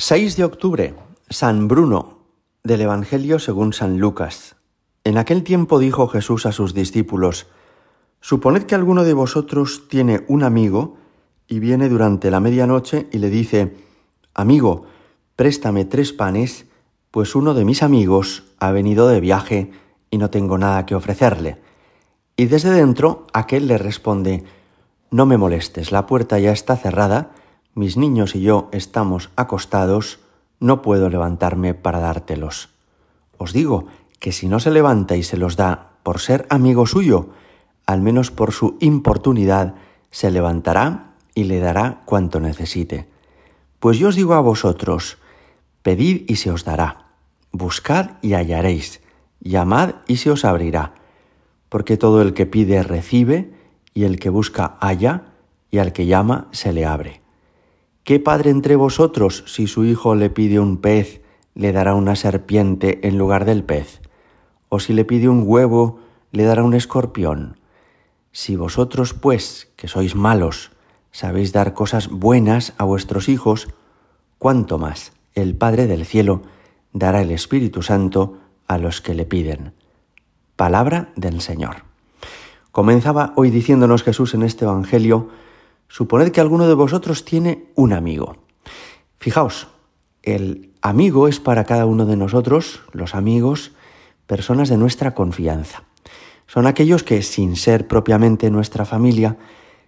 6 de octubre, San Bruno, del Evangelio según San Lucas. En aquel tiempo dijo Jesús a sus discípulos, Suponed que alguno de vosotros tiene un amigo y viene durante la medianoche y le dice, Amigo, préstame tres panes, pues uno de mis amigos ha venido de viaje y no tengo nada que ofrecerle. Y desde dentro aquel le responde, No me molestes, la puerta ya está cerrada, mis niños y yo estamos acostados, no puedo levantarme para dártelos. Os digo que si no se levanta y se los da por ser amigo suyo, al menos por su importunidad, se levantará y le dará cuanto necesite. Pues yo os digo a vosotros, pedid y se os dará, buscad y hallaréis, llamad y se os abrirá, porque todo el que pide recibe, y el que busca halla, y al que llama se le abre. ¿Qué padre entre vosotros, si su hijo le pide un pez, le dará una serpiente en lugar del pez? ¿O si le pide un huevo, le dará un escorpión? Si vosotros, pues, que sois malos, sabéis dar cosas buenas a vuestros hijos, cuánto más el Padre del cielo dará el Espíritu Santo a los que le piden. Palabra del Señor. Comenzaba hoy diciéndonos Jesús en este Evangelio, Suponed que alguno de vosotros tiene un amigo. Fijaos, el amigo es para cada uno de nosotros, los amigos, personas de nuestra confianza. Son aquellos que, sin ser propiamente nuestra familia,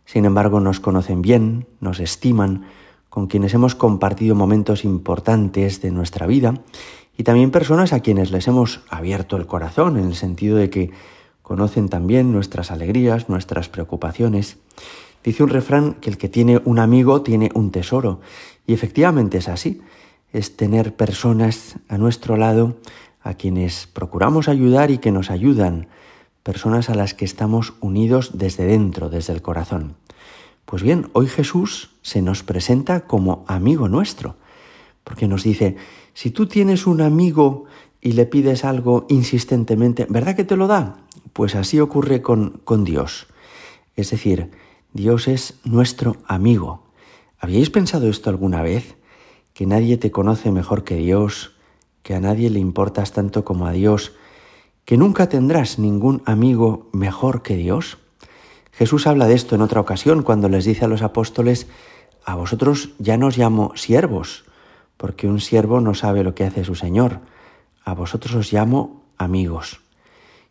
sin embargo nos conocen bien, nos estiman, con quienes hemos compartido momentos importantes de nuestra vida y también personas a quienes les hemos abierto el corazón en el sentido de que conocen también nuestras alegrías, nuestras preocupaciones. Dice un refrán que el que tiene un amigo tiene un tesoro. Y efectivamente es así. Es tener personas a nuestro lado a quienes procuramos ayudar y que nos ayudan. Personas a las que estamos unidos desde dentro, desde el corazón. Pues bien, hoy Jesús se nos presenta como amigo nuestro. Porque nos dice, si tú tienes un amigo y le pides algo insistentemente, ¿verdad que te lo da? Pues así ocurre con, con Dios. Es decir, Dios es nuestro amigo. ¿Habíais pensado esto alguna vez? Que nadie te conoce mejor que Dios, que a nadie le importas tanto como a Dios, que nunca tendrás ningún amigo mejor que Dios. Jesús habla de esto en otra ocasión cuando les dice a los apóstoles, a vosotros ya no os llamo siervos, porque un siervo no sabe lo que hace su Señor, a vosotros os llamo amigos.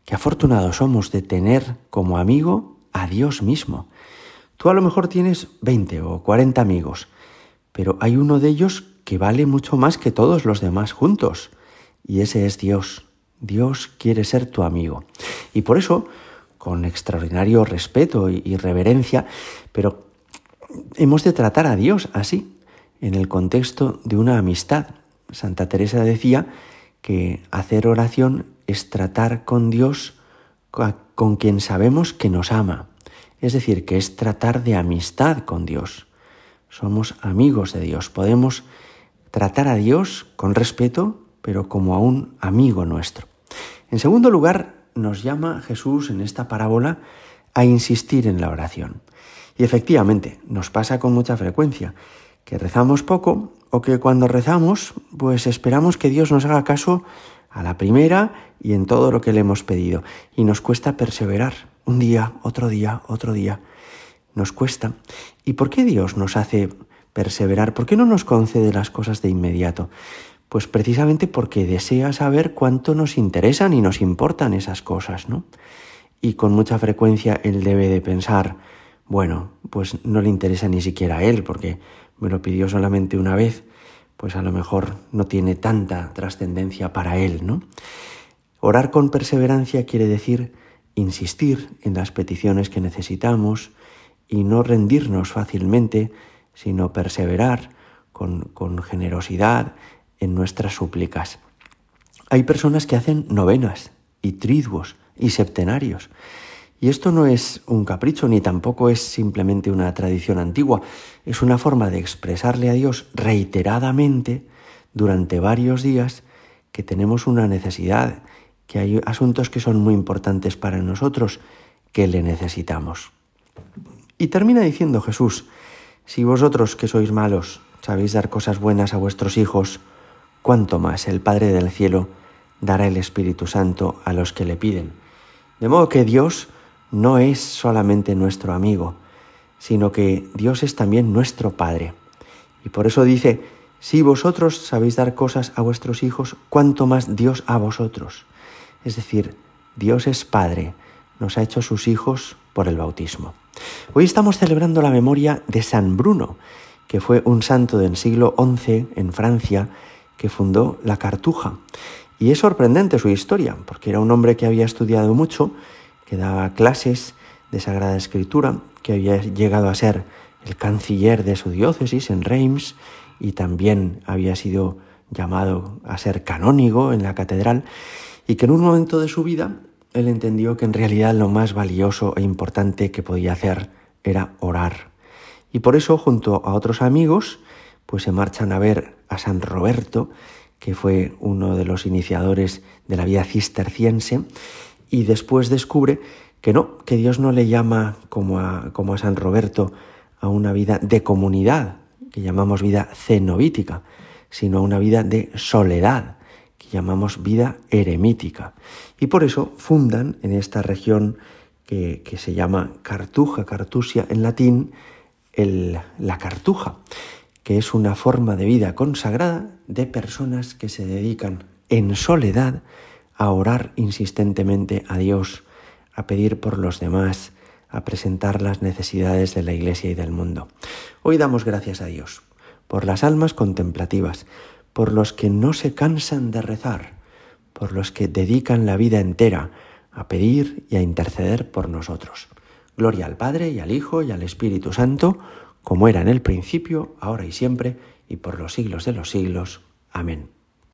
Qué afortunados somos de tener como amigo a Dios mismo. Tú a lo mejor tienes 20 o 40 amigos, pero hay uno de ellos que vale mucho más que todos los demás juntos, y ese es Dios. Dios quiere ser tu amigo. Y por eso, con extraordinario respeto y reverencia, pero hemos de tratar a Dios así, en el contexto de una amistad. Santa Teresa decía que hacer oración es tratar con Dios con quien sabemos que nos ama. Es decir, que es tratar de amistad con Dios. Somos amigos de Dios. Podemos tratar a Dios con respeto, pero como a un amigo nuestro. En segundo lugar, nos llama Jesús en esta parábola a insistir en la oración. Y efectivamente, nos pasa con mucha frecuencia que rezamos poco o que cuando rezamos, pues esperamos que Dios nos haga caso a la primera y en todo lo que le hemos pedido. Y nos cuesta perseverar un día, otro día, otro día. Nos cuesta. ¿Y por qué Dios nos hace perseverar? ¿Por qué no nos concede las cosas de inmediato? Pues precisamente porque desea saber cuánto nos interesan y nos importan esas cosas, ¿no? Y con mucha frecuencia Él debe de pensar, bueno, pues no le interesa ni siquiera a Él, porque me lo pidió solamente una vez, pues a lo mejor no tiene tanta trascendencia para Él, ¿no? Orar con perseverancia quiere decir insistir en las peticiones que necesitamos y no rendirnos fácilmente, sino perseverar con, con generosidad en nuestras súplicas. Hay personas que hacen novenas y triduos y septenarios. Y esto no es un capricho ni tampoco es simplemente una tradición antigua, es una forma de expresarle a Dios reiteradamente durante varios días que tenemos una necesidad que hay asuntos que son muy importantes para nosotros, que le necesitamos. Y termina diciendo Jesús, Si vosotros que sois malos sabéis dar cosas buenas a vuestros hijos, cuánto más el Padre del cielo dará el Espíritu Santo a los que le piden. De modo que Dios no es solamente nuestro amigo, sino que Dios es también nuestro Padre. Y por eso dice, si vosotros sabéis dar cosas a vuestros hijos, cuánto más Dios a vosotros. Es decir, Dios es Padre, nos ha hecho sus hijos por el bautismo. Hoy estamos celebrando la memoria de San Bruno, que fue un santo del siglo XI en Francia, que fundó la Cartuja. Y es sorprendente su historia, porque era un hombre que había estudiado mucho, que daba clases de Sagrada Escritura, que había llegado a ser el canciller de su diócesis en Reims y también había sido llamado a ser canónigo en la catedral y que en un momento de su vida él entendió que en realidad lo más valioso e importante que podía hacer era orar. Y por eso, junto a otros amigos, pues se marchan a ver a San Roberto, que fue uno de los iniciadores de la vida cisterciense, y después descubre que no, que Dios no le llama como a, como a San Roberto a una vida de comunidad, que llamamos vida cenobítica, sino a una vida de soledad, que llamamos vida eremítica. Y por eso fundan en esta región que, se llama Cartuja, Cartusia en latín, la Cartuja, que es una forma de vida consagrada de personas que se dedican en soledad a orar insistentemente a Dios, a pedir por los demás, a presentar las necesidades de la Iglesia y del mundo. Hoy damos gracias a Dios por las almas contemplativas, por los que no se cansan de rezar, por los que dedican la vida entera a pedir y a interceder por nosotros. Gloria al Padre y al Hijo y al Espíritu Santo, como era en el principio, ahora y siempre, y por los siglos de los siglos. Amén.